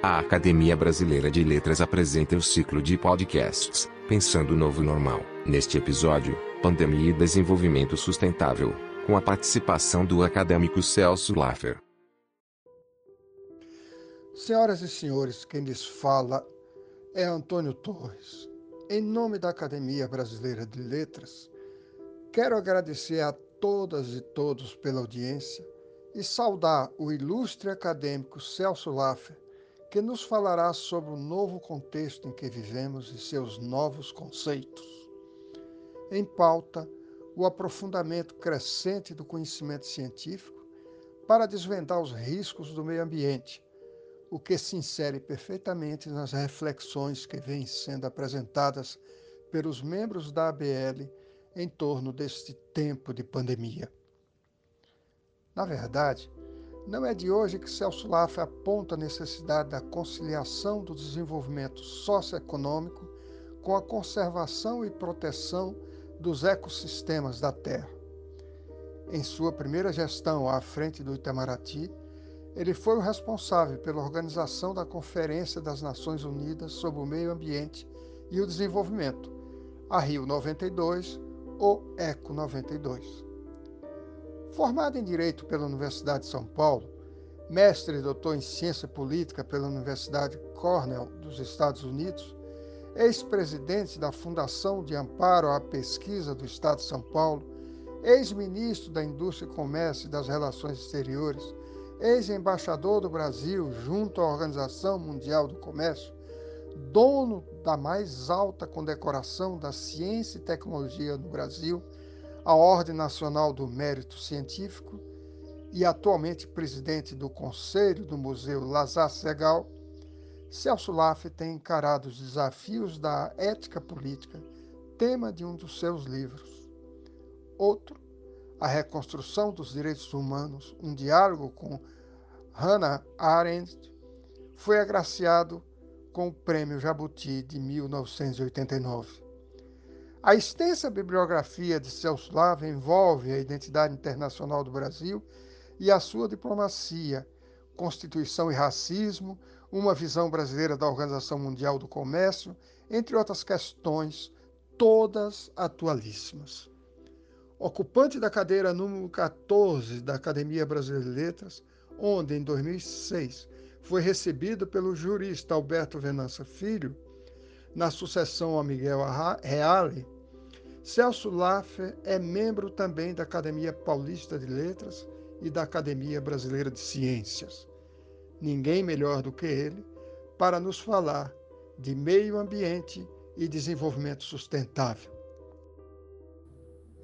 A Academia Brasileira de Letras apresenta o ciclo de podcasts Pensando o Novo Normal. Neste episódio, Pandemia e Desenvolvimento Sustentável, com a participação do acadêmico Celso Laffer. Senhoras e senhores, quem lhes fala é Antônio Torres. Em nome da Academia Brasileira de Letras, quero agradecer a todas e todos pela audiência e saudar o ilustre acadêmico Celso Laffer que nos falará sobre o novo contexto em que vivemos e seus novos conceitos. Em pauta, o aprofundamento crescente do conhecimento científico para desvendar os riscos do meio ambiente, o que se insere perfeitamente nas reflexões que vêm sendo apresentadas pelos membros da ABL em torno deste tempo de pandemia. Na verdade, não é de hoje que Celso Laffer aponta a necessidade da conciliação do desenvolvimento socioeconômico com a conservação e proteção dos ecossistemas da Terra. Em sua primeira gestão à frente do Itamaraty, ele foi o responsável pela organização da Conferência das Nações Unidas sobre o Meio Ambiente e o Desenvolvimento, a Rio 92 ou ECO 92. Formado em Direito pela Universidade de São Paulo, mestre e doutor em Ciência Política pela Universidade Cornell dos Estados Unidos, ex-presidente da Fundação de Amparo à Pesquisa do Estado de São Paulo, ex-ministro da Indústria e Comércio e das Relações Exteriores, ex-embaixador do Brasil junto à Organização Mundial do Comércio, dono da mais alta condecoração da ciência e tecnologia no Brasil a Ordem Nacional do Mérito Científico e atualmente presidente do Conselho do Museu Lazar Segal, Celso Laffe tem encarado os desafios da ética política, tema de um dos seus livros. Outro, A Reconstrução dos Direitos Humanos, um diálogo com Hannah Arendt, foi agraciado com o Prêmio Jabuti de 1989. A extensa bibliografia de Celso Lava envolve a identidade internacional do Brasil e a sua diplomacia, Constituição e racismo, uma visão brasileira da Organização Mundial do Comércio, entre outras questões, todas atualíssimas. Ocupante da cadeira número 14 da Academia Brasileira de Letras, onde, em 2006, foi recebido pelo jurista Alberto Venança Filho, na sucessão a Miguel Reale, Celso Laffer é membro também da Academia Paulista de Letras e da Academia Brasileira de Ciências. Ninguém melhor do que ele para nos falar de meio ambiente e desenvolvimento sustentável.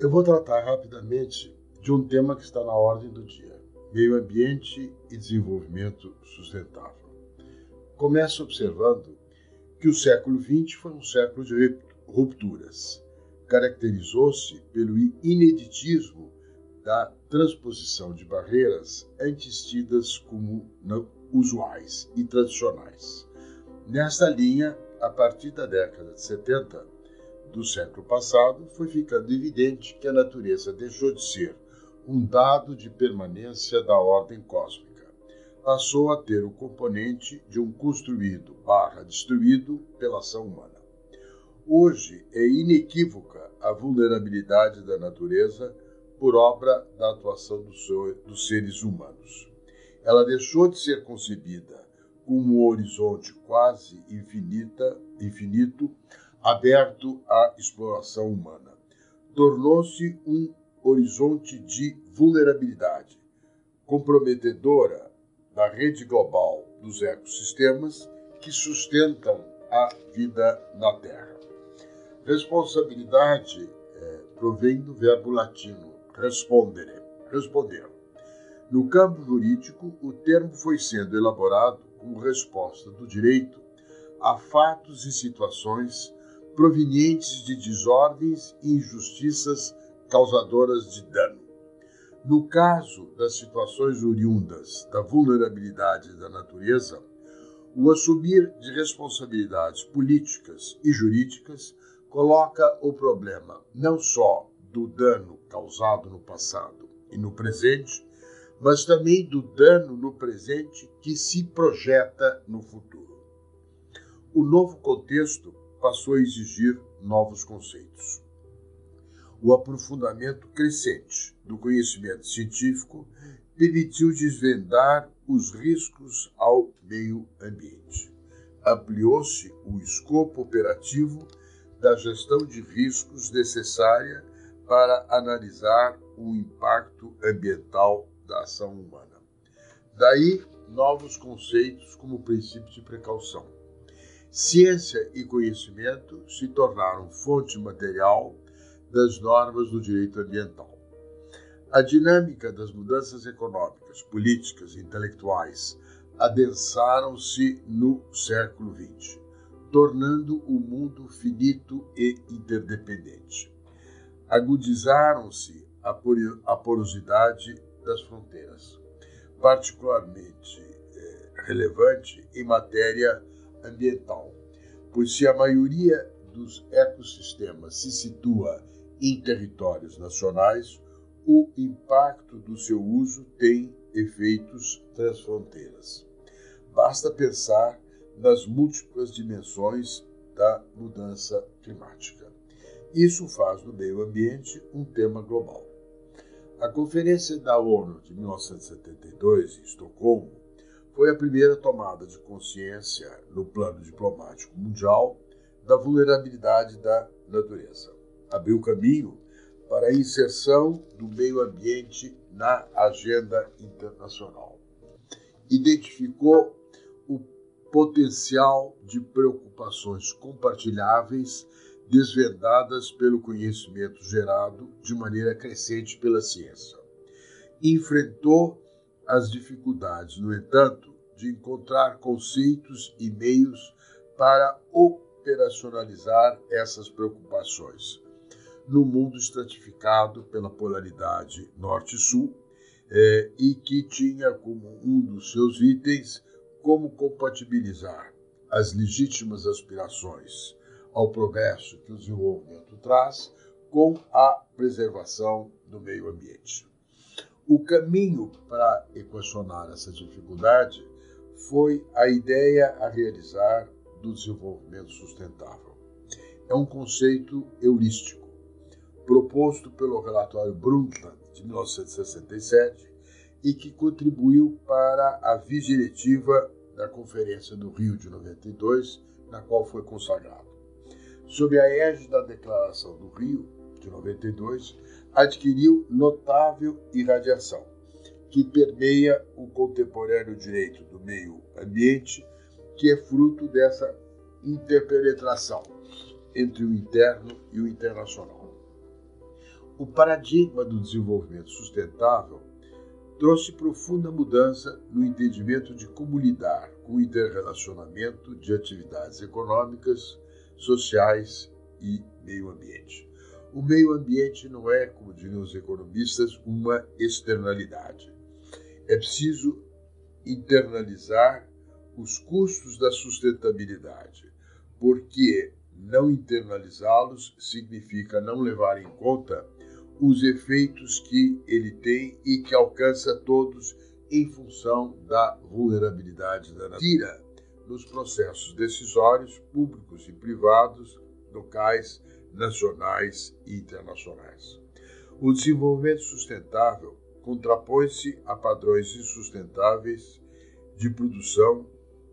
Eu vou tratar rapidamente de um tema que está na ordem do dia: meio ambiente e desenvolvimento sustentável. Começo observando que o século XX foi um século de rupturas. Caracterizou-se pelo ineditismo da transposição de barreiras antes tidas como usuais e tradicionais. Nesta linha, a partir da década de 70 do século passado, foi ficando evidente que a natureza deixou de ser um dado de permanência da ordem cósmica passou a ter o componente de um construído destruído pela ação humana. Hoje é inequívoca a vulnerabilidade da natureza por obra da atuação dos seres humanos. Ela deixou de ser concebida como um horizonte quase infinita, infinito, aberto à exploração humana. Tornou-se um horizonte de vulnerabilidade, comprometedora da rede global dos ecossistemas que sustentam a vida na Terra. Responsabilidade é, provém do verbo latino respondere, responder. No campo jurídico, o termo foi sendo elaborado como resposta do direito a fatos e situações provenientes de desordens e injustiças causadoras de dano. No caso das situações oriundas da vulnerabilidade da natureza, o assumir de responsabilidades políticas e jurídicas coloca o problema não só do dano causado no passado e no presente, mas também do dano no presente que se projeta no futuro. O novo contexto passou a exigir novos conceitos. O aprofundamento crescente do conhecimento científico permitiu desvendar os riscos ao meio ambiente. Ampliou-se o escopo operativo da gestão de riscos necessária para analisar o impacto ambiental da ação humana. Daí, novos conceitos como o princípio de precaução. Ciência e conhecimento se tornaram fonte material das normas do direito ambiental. A dinâmica das mudanças econômicas, políticas e intelectuais adensaram-se no século XX, tornando o mundo finito e interdependente. Agudizaram-se a porosidade das fronteiras, particularmente eh, relevante em matéria ambiental, pois se a maioria dos ecossistemas se situa em territórios nacionais, o impacto do seu uso tem efeitos transfronteiras. Basta pensar nas múltiplas dimensões da mudança climática. Isso faz do meio ambiente um tema global. A Conferência da ONU de 1972, em Estocolmo, foi a primeira tomada de consciência no plano diplomático mundial da vulnerabilidade da natureza. Abriu caminho para a inserção do meio ambiente na agenda internacional. Identificou o potencial de preocupações compartilháveis desvendadas pelo conhecimento gerado de maneira crescente pela ciência. Enfrentou as dificuldades, no entanto, de encontrar conceitos e meios para operacionalizar essas preocupações no mundo estratificado pela polaridade norte-sul é, e que tinha como um dos seus itens como compatibilizar as legítimas aspirações ao progresso que o desenvolvimento traz com a preservação do meio ambiente. O caminho para equacionar essa dificuldade foi a ideia a realizar do desenvolvimento sustentável. É um conceito heurístico, proposto pelo relatório Brundtland de 1967 e que contribuiu para a diretiva da Conferência do Rio de 92, na qual foi consagrado sob a égide da Declaração do Rio, de 92, adquiriu notável irradiação, que permeia o contemporâneo direito do meio ambiente, que é fruto dessa interpenetração entre o interno e o internacional. O paradigma do desenvolvimento sustentável trouxe profunda mudança no entendimento de como lidar com o interrelacionamento de atividades econômicas, sociais e meio ambiente. O meio ambiente não é, como diriam os economistas, uma externalidade. É preciso internalizar os custos da sustentabilidade, porque não internalizá-los significa não levar em conta os efeitos que ele tem e que alcança todos em função da vulnerabilidade da natureza nos processos decisórios públicos e privados, locais, nacionais e internacionais. O desenvolvimento sustentável contrapõe-se a padrões insustentáveis de produção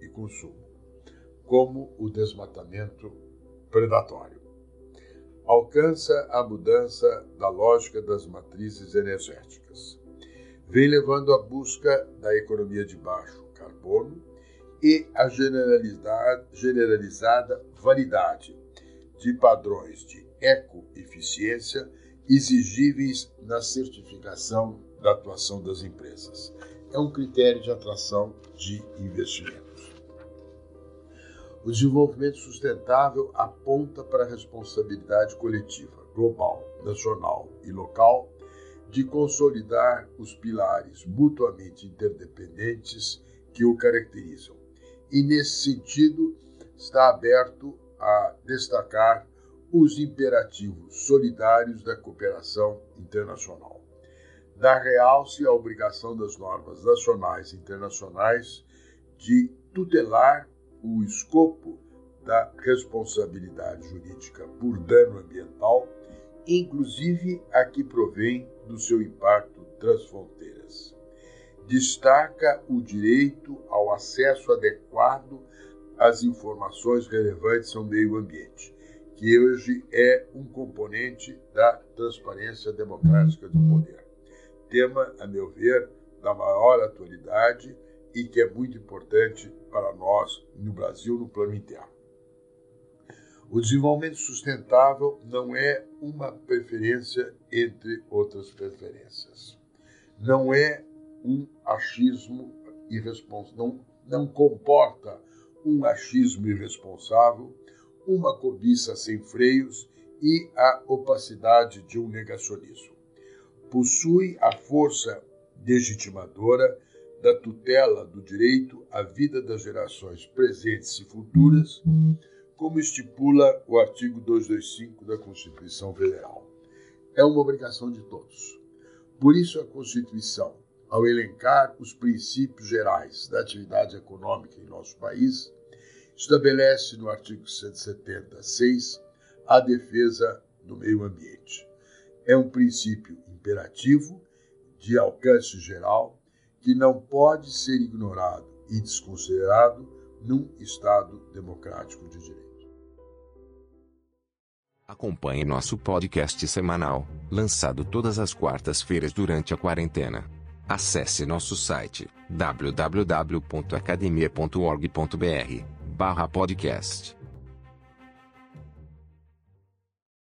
e consumo, como o desmatamento predatório. Alcança a mudança da lógica das matrizes energéticas. Vem levando à busca da economia de baixo carbono e a generalizada validade de padrões de ecoeficiência exigíveis na certificação da atuação das empresas. É um critério de atração de investimentos. O desenvolvimento sustentável aponta para a responsabilidade coletiva, global, nacional e local, de consolidar os pilares mutuamente interdependentes que o caracterizam e, nesse sentido, está aberto a destacar os imperativos solidários da cooperação internacional. dá realce à obrigação das normas nacionais e internacionais de tutelar o escopo da responsabilidade jurídica por dano ambiental, inclusive a que provém do seu impacto transfronteiras. Destaca o direito ao acesso adequado às informações relevantes ao meio ambiente, que hoje é um componente da transparência democrática do poder. Tema, a meu ver, da maior atualidade e que é muito importante para nós no Brasil, no plano interno. O desenvolvimento sustentável não é uma preferência entre outras preferências. Não é um achismo irresponsável, não, não comporta um achismo irresponsável, uma cobiça sem freios e a opacidade de um negacionismo. Possui a força legitimadora da tutela do direito à vida das gerações presentes e futuras, como estipula o artigo 225 da Constituição Federal. É uma obrigação de todos. Por isso, a Constituição, ao elencar os princípios gerais da atividade econômica em nosso país, estabelece no artigo 176 a defesa do meio ambiente. É um princípio imperativo, de alcance geral, que não pode ser ignorado e desconsiderado num Estado democrático de direito. Acompanhe nosso podcast semanal, lançado todas as quartas-feiras durante a quarentena. Acesse nosso site www.academia.org.br/podcast